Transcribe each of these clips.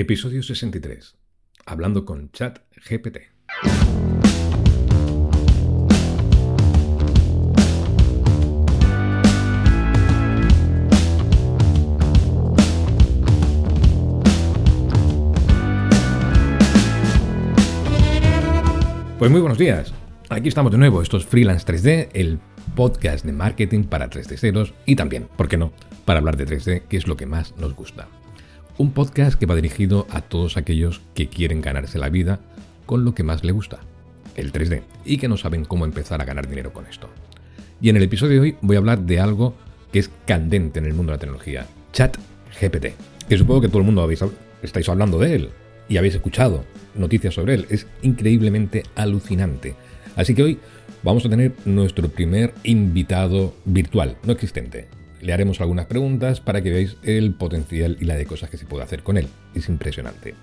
Episodio 63. Hablando con Chat GPT. Pues muy buenos días. Aquí estamos de nuevo. Esto es Freelance 3D, el podcast de marketing para 3D ceros y también, ¿por qué no?, para hablar de 3D, que es lo que más nos gusta. Un podcast que va dirigido a todos aquellos que quieren ganarse la vida con lo que más le gusta, el 3D, y que no saben cómo empezar a ganar dinero con esto. Y en el episodio de hoy voy a hablar de algo que es candente en el mundo de la tecnología, Chat GPT, que supongo que todo el mundo estáis hablando de él y habéis escuchado noticias sobre él. Es increíblemente alucinante. Así que hoy vamos a tener nuestro primer invitado virtual, no existente, le haremos algunas preguntas para que veáis el potencial y la de cosas que se puede hacer con él. Es impresionante.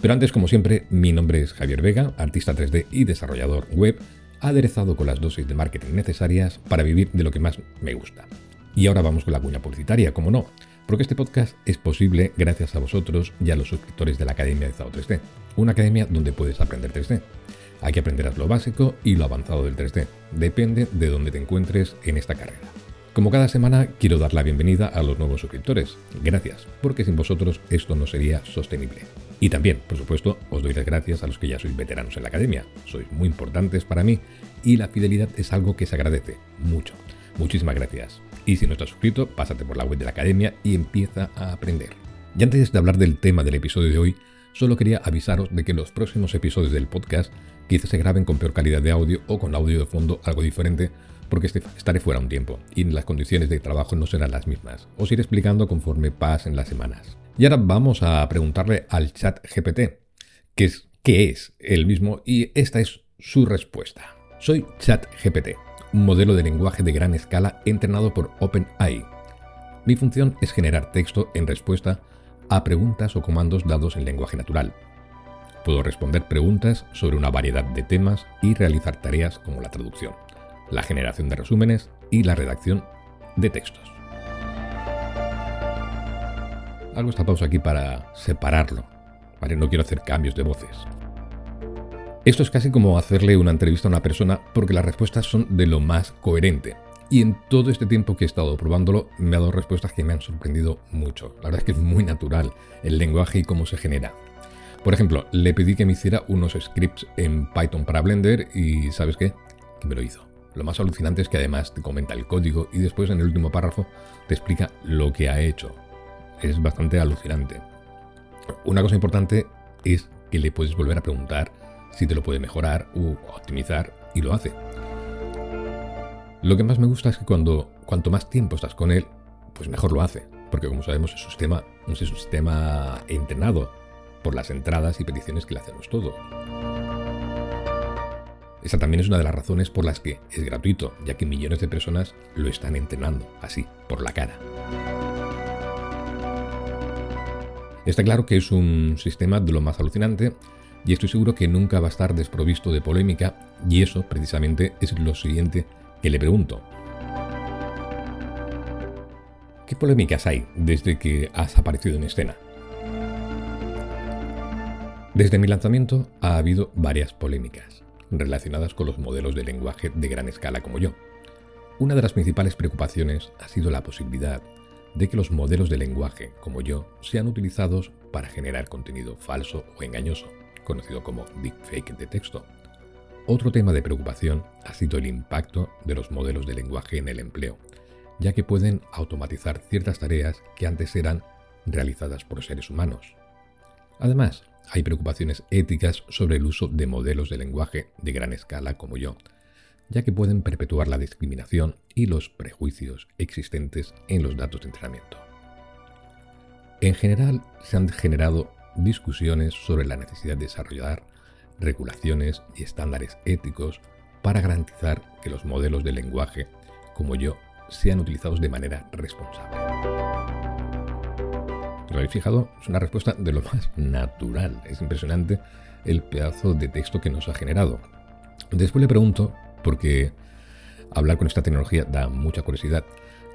Pero antes, como siempre, mi nombre es Javier Vega, artista 3D y desarrollador web, aderezado con las dosis de marketing necesarias para vivir de lo que más me gusta. Y ahora vamos con la cuña publicitaria, como no, porque este podcast es posible gracias a vosotros y a los suscriptores de la Academia de Zao 3D, una academia donde puedes aprender 3D. Aquí aprenderás lo básico y lo avanzado del 3D, depende de dónde te encuentres en esta carrera. Como cada semana, quiero dar la bienvenida a los nuevos suscriptores. Gracias, porque sin vosotros esto no sería sostenible. Y también, por supuesto, os doy las gracias a los que ya sois veteranos en la academia. Sois muy importantes para mí y la fidelidad es algo que se agradece mucho. Muchísimas gracias. Y si no estás suscrito, pásate por la web de la academia y empieza a aprender. Y antes de hablar del tema del episodio de hoy, solo quería avisaros de que los próximos episodios del podcast quizás se graben con peor calidad de audio o con audio de fondo algo diferente porque este, estaré fuera un tiempo y las condiciones de trabajo no serán las mismas. Os iré explicando conforme pasen las semanas. Y ahora vamos a preguntarle al chat GPT, que es, qué es el mismo, y esta es su respuesta. Soy chat GPT, un modelo de lenguaje de gran escala entrenado por OpenAI. Mi función es generar texto en respuesta a preguntas o comandos dados en lenguaje natural. Puedo responder preguntas sobre una variedad de temas y realizar tareas como la traducción la generación de resúmenes y la redacción de textos. Hago esta pausa aquí para separarlo, ¿vale? No quiero hacer cambios de voces. Esto es casi como hacerle una entrevista a una persona porque las respuestas son de lo más coherente. Y en todo este tiempo que he estado probándolo me ha dado respuestas que me han sorprendido mucho. La verdad es que es muy natural el lenguaje y cómo se genera. Por ejemplo, le pedí que me hiciera unos scripts en Python para Blender y ¿sabes qué? Me lo hizo. Lo más alucinante es que además te comenta el código y después en el último párrafo te explica lo que ha hecho. Es bastante alucinante. Una cosa importante es que le puedes volver a preguntar si te lo puede mejorar u optimizar y lo hace. Lo que más me gusta es que cuando cuanto más tiempo estás con él, pues mejor lo hace, porque como sabemos es un sistema, es un sistema entrenado por las entradas y peticiones que le hacemos todos. Esa también es una de las razones por las que es gratuito, ya que millones de personas lo están entrenando, así, por la cara. Está claro que es un sistema de lo más alucinante y estoy seguro que nunca va a estar desprovisto de polémica y eso precisamente es lo siguiente que le pregunto. ¿Qué polémicas hay desde que has aparecido en escena? Desde mi lanzamiento ha habido varias polémicas relacionadas con los modelos de lenguaje de gran escala como yo. Una de las principales preocupaciones ha sido la posibilidad de que los modelos de lenguaje como yo sean utilizados para generar contenido falso o engañoso, conocido como deepfake de texto. Otro tema de preocupación ha sido el impacto de los modelos de lenguaje en el empleo, ya que pueden automatizar ciertas tareas que antes eran realizadas por seres humanos. Además, hay preocupaciones éticas sobre el uso de modelos de lenguaje de gran escala como yo, ya que pueden perpetuar la discriminación y los prejuicios existentes en los datos de entrenamiento. En general, se han generado discusiones sobre la necesidad de desarrollar regulaciones y estándares éticos para garantizar que los modelos de lenguaje como yo sean utilizados de manera responsable. ¿Os habéis fijado? Es una respuesta de lo más natural. Es impresionante el pedazo de texto que nos ha generado. Después le pregunto, porque hablar con esta tecnología da mucha curiosidad,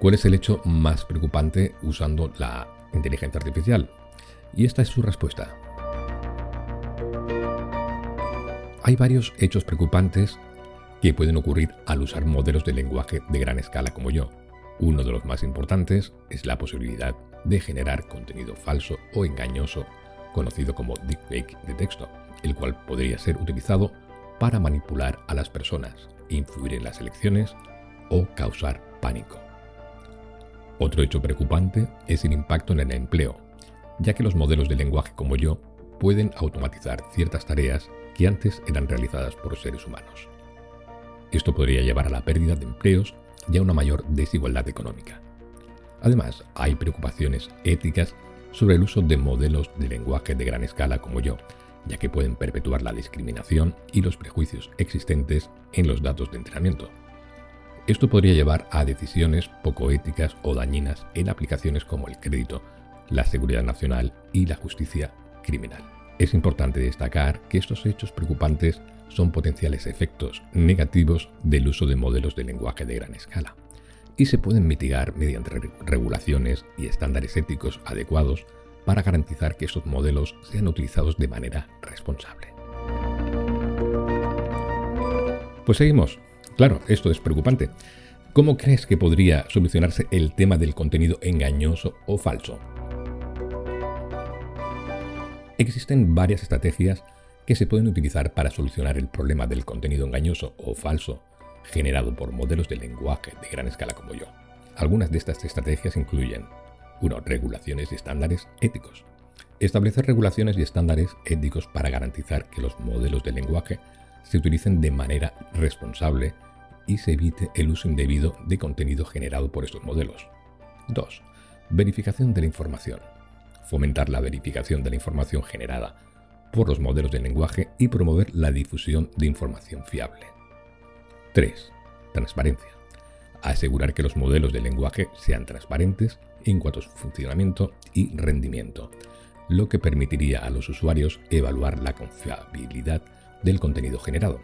¿cuál es el hecho más preocupante usando la inteligencia artificial? Y esta es su respuesta. Hay varios hechos preocupantes que pueden ocurrir al usar modelos de lenguaje de gran escala como yo. Uno de los más importantes es la posibilidad de generar contenido falso o engañoso, conocido como deepfake de texto, el cual podría ser utilizado para manipular a las personas, influir en las elecciones o causar pánico. Otro hecho preocupante es el impacto en el empleo, ya que los modelos de lenguaje como yo pueden automatizar ciertas tareas que antes eran realizadas por seres humanos. Esto podría llevar a la pérdida de empleos y a una mayor desigualdad económica. Además, hay preocupaciones éticas sobre el uso de modelos de lenguaje de gran escala como yo, ya que pueden perpetuar la discriminación y los prejuicios existentes en los datos de entrenamiento. Esto podría llevar a decisiones poco éticas o dañinas en aplicaciones como el crédito, la seguridad nacional y la justicia criminal. Es importante destacar que estos hechos preocupantes son potenciales efectos negativos del uso de modelos de lenguaje de gran escala y se pueden mitigar mediante regulaciones y estándares éticos adecuados para garantizar que estos modelos sean utilizados de manera responsable. Pues seguimos. Claro, esto es preocupante. ¿Cómo crees que podría solucionarse el tema del contenido engañoso o falso? Existen varias estrategias que se pueden utilizar para solucionar el problema del contenido engañoso o falso generado por modelos de lenguaje de gran escala como yo. Algunas de estas estrategias incluyen 1. Regulaciones y estándares éticos. Establecer regulaciones y estándares éticos para garantizar que los modelos de lenguaje se utilicen de manera responsable y se evite el uso indebido de contenido generado por estos modelos. 2. Verificación de la información. Fomentar la verificación de la información generada por los modelos de lenguaje y promover la difusión de información fiable. 3. Transparencia. Asegurar que los modelos de lenguaje sean transparentes en cuanto a su funcionamiento y rendimiento, lo que permitiría a los usuarios evaluar la confiabilidad del contenido generado.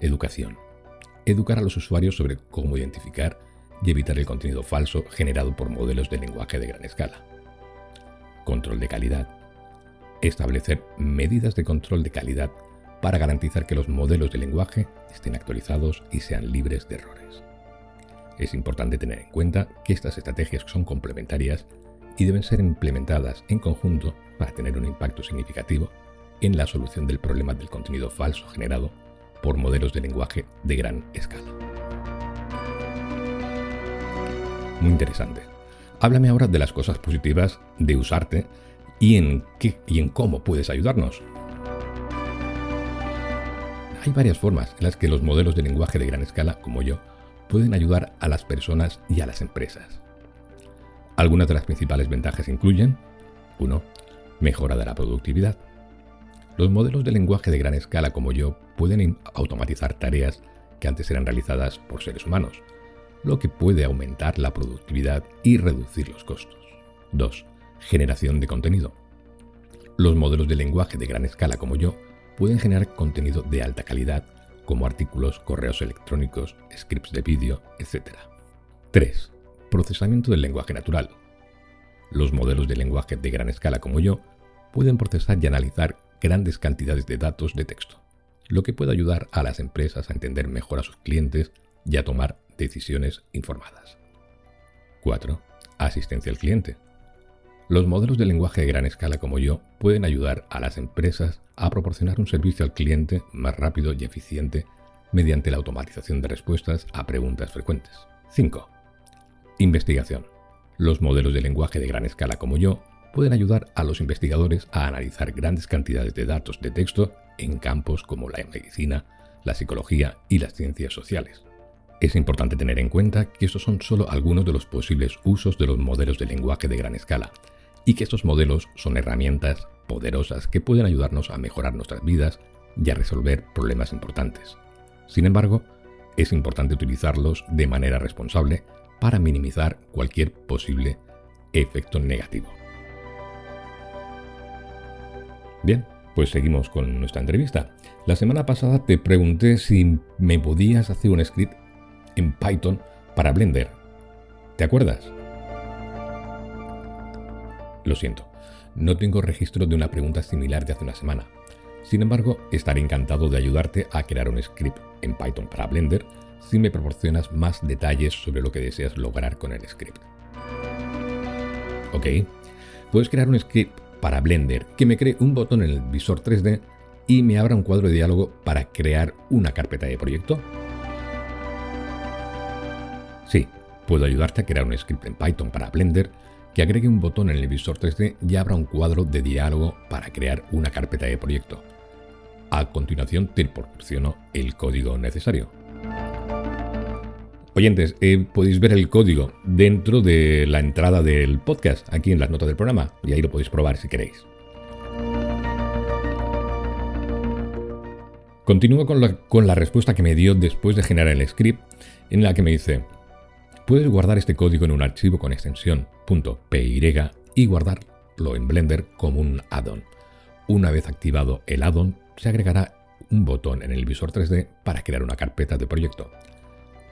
Educación. Educar a los usuarios sobre cómo identificar y evitar el contenido falso generado por modelos de lenguaje de gran escala. Control de calidad. Establecer medidas de control de calidad para garantizar que los modelos de lenguaje estén actualizados y sean libres de errores. Es importante tener en cuenta que estas estrategias son complementarias y deben ser implementadas en conjunto para tener un impacto significativo en la solución del problema del contenido falso generado por modelos de lenguaje de gran escala. Muy interesante. Háblame ahora de las cosas positivas de usarte y en qué y en cómo puedes ayudarnos. Hay varias formas en las que los modelos de lenguaje de gran escala, como yo, pueden ayudar a las personas y a las empresas. Algunas de las principales ventajas incluyen 1. Mejora de la productividad. Los modelos de lenguaje de gran escala como yo pueden automatizar tareas que antes eran realizadas por seres humanos, lo que puede aumentar la productividad y reducir los costos. 2. Generación de contenido. Los modelos de lenguaje de gran escala como yo pueden generar contenido de alta calidad como artículos, correos electrónicos, scripts de vídeo, etc. 3. Procesamiento del lenguaje natural. Los modelos de lenguaje de gran escala como yo pueden procesar y analizar grandes cantidades de datos de texto, lo que puede ayudar a las empresas a entender mejor a sus clientes y a tomar decisiones informadas. 4. Asistencia al cliente. Los modelos de lenguaje de gran escala como yo pueden ayudar a las empresas a proporcionar un servicio al cliente más rápido y eficiente mediante la automatización de respuestas a preguntas frecuentes. 5. Investigación. Los modelos de lenguaje de gran escala como yo pueden ayudar a los investigadores a analizar grandes cantidades de datos de texto en campos como la medicina, la psicología y las ciencias sociales. Es importante tener en cuenta que estos son solo algunos de los posibles usos de los modelos de lenguaje de gran escala y que estos modelos son herramientas poderosas que pueden ayudarnos a mejorar nuestras vidas y a resolver problemas importantes. Sin embargo, es importante utilizarlos de manera responsable para minimizar cualquier posible efecto negativo. Bien, pues seguimos con nuestra entrevista. La semana pasada te pregunté si me podías hacer un script en Python para Blender. ¿Te acuerdas? Lo siento, no tengo registro de una pregunta similar de hace una semana. Sin embargo, estaré encantado de ayudarte a crear un script en Python para Blender si me proporcionas más detalles sobre lo que deseas lograr con el script. Ok, puedes crear un script para Blender que me cree un botón en el visor 3D y me abra un cuadro de diálogo para crear una carpeta de proyecto. Sí, puedo ayudarte a crear un script en Python para Blender que agregue un botón en el visor 3D y abra un cuadro de diálogo para crear una carpeta de proyecto. A continuación te proporciono el código necesario. Oyentes, eh, podéis ver el código dentro de la entrada del podcast, aquí en las notas del programa, y ahí lo podéis probar si queréis. Continúo con la, con la respuesta que me dio después de generar el script, en la que me dice, puedes guardar este código en un archivo con extensión .py y guardarlo en Blender como un add-on. Una vez activado el add-on, se agregará un botón en el visor 3D para crear una carpeta de proyecto.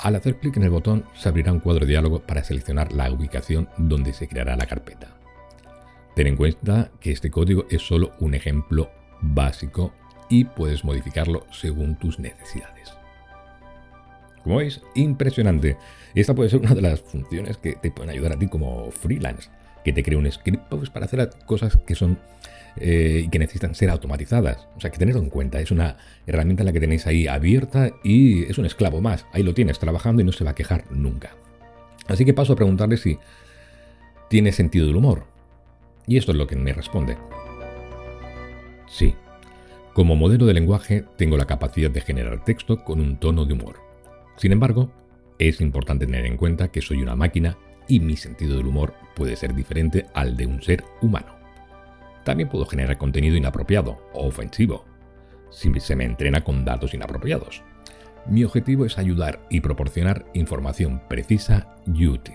Al hacer clic en el botón se abrirá un cuadro de diálogo para seleccionar la ubicación donde se creará la carpeta. Ten en cuenta que este código es solo un ejemplo básico y puedes modificarlo según tus necesidades. Como veis, impresionante. Esta puede ser una de las funciones que te pueden ayudar a ti como freelance, que te cree un script pues, para hacer cosas que son eh, y que necesitan ser automatizadas. O sea, que tenerlo en cuenta. Es una herramienta la que tenéis ahí abierta y es un esclavo más. Ahí lo tienes trabajando y no se va a quejar nunca. Así que paso a preguntarle si tiene sentido del humor. Y esto es lo que me responde. Sí. Como modelo de lenguaje tengo la capacidad de generar texto con un tono de humor. Sin embargo, es importante tener en cuenta que soy una máquina y mi sentido del humor puede ser diferente al de un ser humano. También puedo generar contenido inapropiado o ofensivo, si se me entrena con datos inapropiados. Mi objetivo es ayudar y proporcionar información precisa y útil.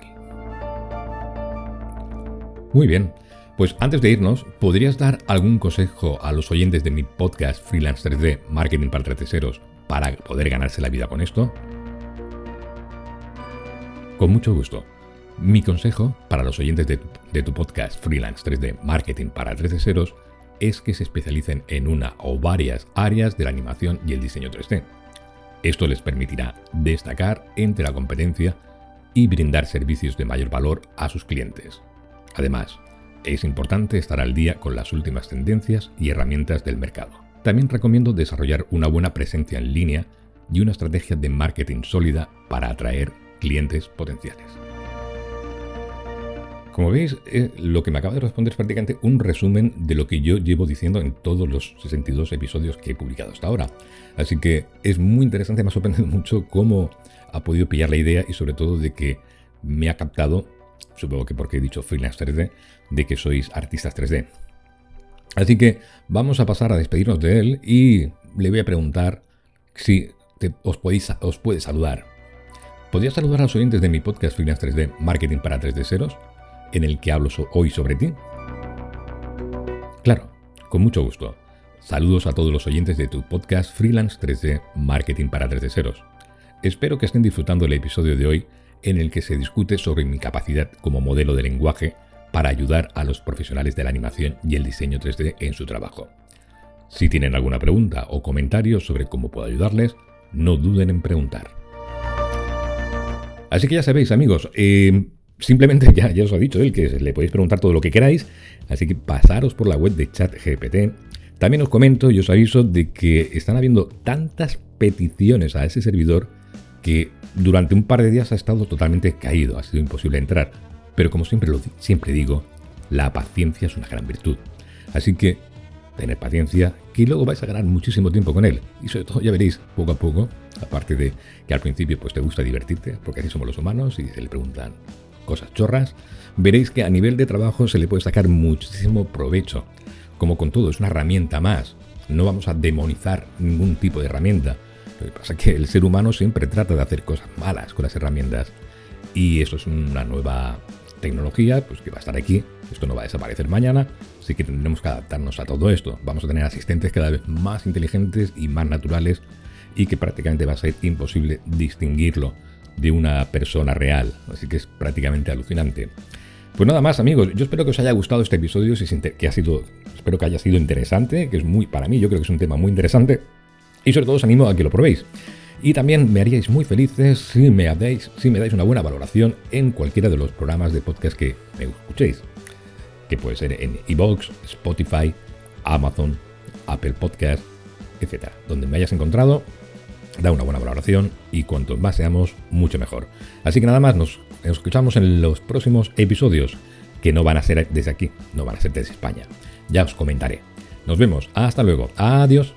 Muy bien, pues antes de irnos, ¿podrías dar algún consejo a los oyentes de mi podcast Freelance 3D Marketing para 3 para poder ganarse la vida con esto? Con mucho gusto. Mi consejo para los oyentes de tu, podcast Freelance 3D Marketing para 3D ceros es que se especialicen en una o varias áreas de la animación y el diseño 3D. Esto les permitirá destacar entre la competencia y brindar servicios de mayor valor a sus clientes. Además, es importante estar al día con las últimas tendencias y herramientas del mercado. También recomiendo desarrollar una buena presencia en línea y una estrategia de marketing sólida para atraer clientes potenciales. Como veis, eh, lo que me acaba de responder es prácticamente un resumen de lo que yo llevo diciendo en todos los 62 episodios que he publicado hasta ahora. Así que es muy interesante, me ha sorprendido mucho cómo ha podido pillar la idea y sobre todo de que me ha captado, supongo que porque he dicho freelance 3D, de que sois artistas 3D. Así que vamos a pasar a despedirnos de él y le voy a preguntar si os, podéis, os puede saludar. ¿Podría saludar a los oyentes de mi podcast Freelance 3D Marketing para 3D Ceros? en el que hablo hoy sobre ti? Claro, con mucho gusto. Saludos a todos los oyentes de tu podcast Freelance 3D Marketing para 3D Ceros. Espero que estén disfrutando el episodio de hoy en el que se discute sobre mi capacidad como modelo de lenguaje para ayudar a los profesionales de la animación y el diseño 3D en su trabajo. Si tienen alguna pregunta o comentario sobre cómo puedo ayudarles, no duden en preguntar. Así que ya sabéis amigos, eh, simplemente ya, ya os ha dicho él que le podéis preguntar todo lo que queráis, así que pasaros por la web de ChatGPT. También os comento y os aviso de que están habiendo tantas peticiones a ese servidor que durante un par de días ha estado totalmente caído, ha sido imposible entrar. Pero como siempre, siempre digo, la paciencia es una gran virtud. Así que tened paciencia, que luego vais a ganar muchísimo tiempo con él. Y sobre todo ya veréis, poco a poco, aparte de que al principio pues te gusta divertirte, porque así somos los humanos, y se le preguntan, cosas chorras, veréis que a nivel de trabajo se le puede sacar muchísimo provecho. Como con todo, es una herramienta más. No vamos a demonizar ningún tipo de herramienta. Lo que pasa es que el ser humano siempre trata de hacer cosas malas con las herramientas. Y eso es una nueva tecnología pues que va a estar aquí. Esto no va a desaparecer mañana. Así que tendremos que adaptarnos a todo esto. Vamos a tener asistentes cada vez más inteligentes y más naturales y que prácticamente va a ser imposible distinguirlo de una persona real, así que es prácticamente alucinante. Pues nada más, amigos. Yo espero que os haya gustado este episodio, que ha sido, espero que haya sido interesante, que es muy, para mí, yo creo que es un tema muy interesante. Y sobre todo os animo a que lo probéis. Y también me haríais muy felices si me, si me dais una buena valoración en cualquiera de los programas de podcast que me escuchéis. Que puede ser en iVoox, Spotify, Amazon, Apple Podcast, etc. Donde me hayas encontrado, da una buena valoración y cuanto más seamos, mucho mejor. Así que nada más, nos escuchamos en los próximos episodios, que no van a ser desde aquí, no van a ser desde España. Ya os comentaré. Nos vemos, hasta luego, adiós.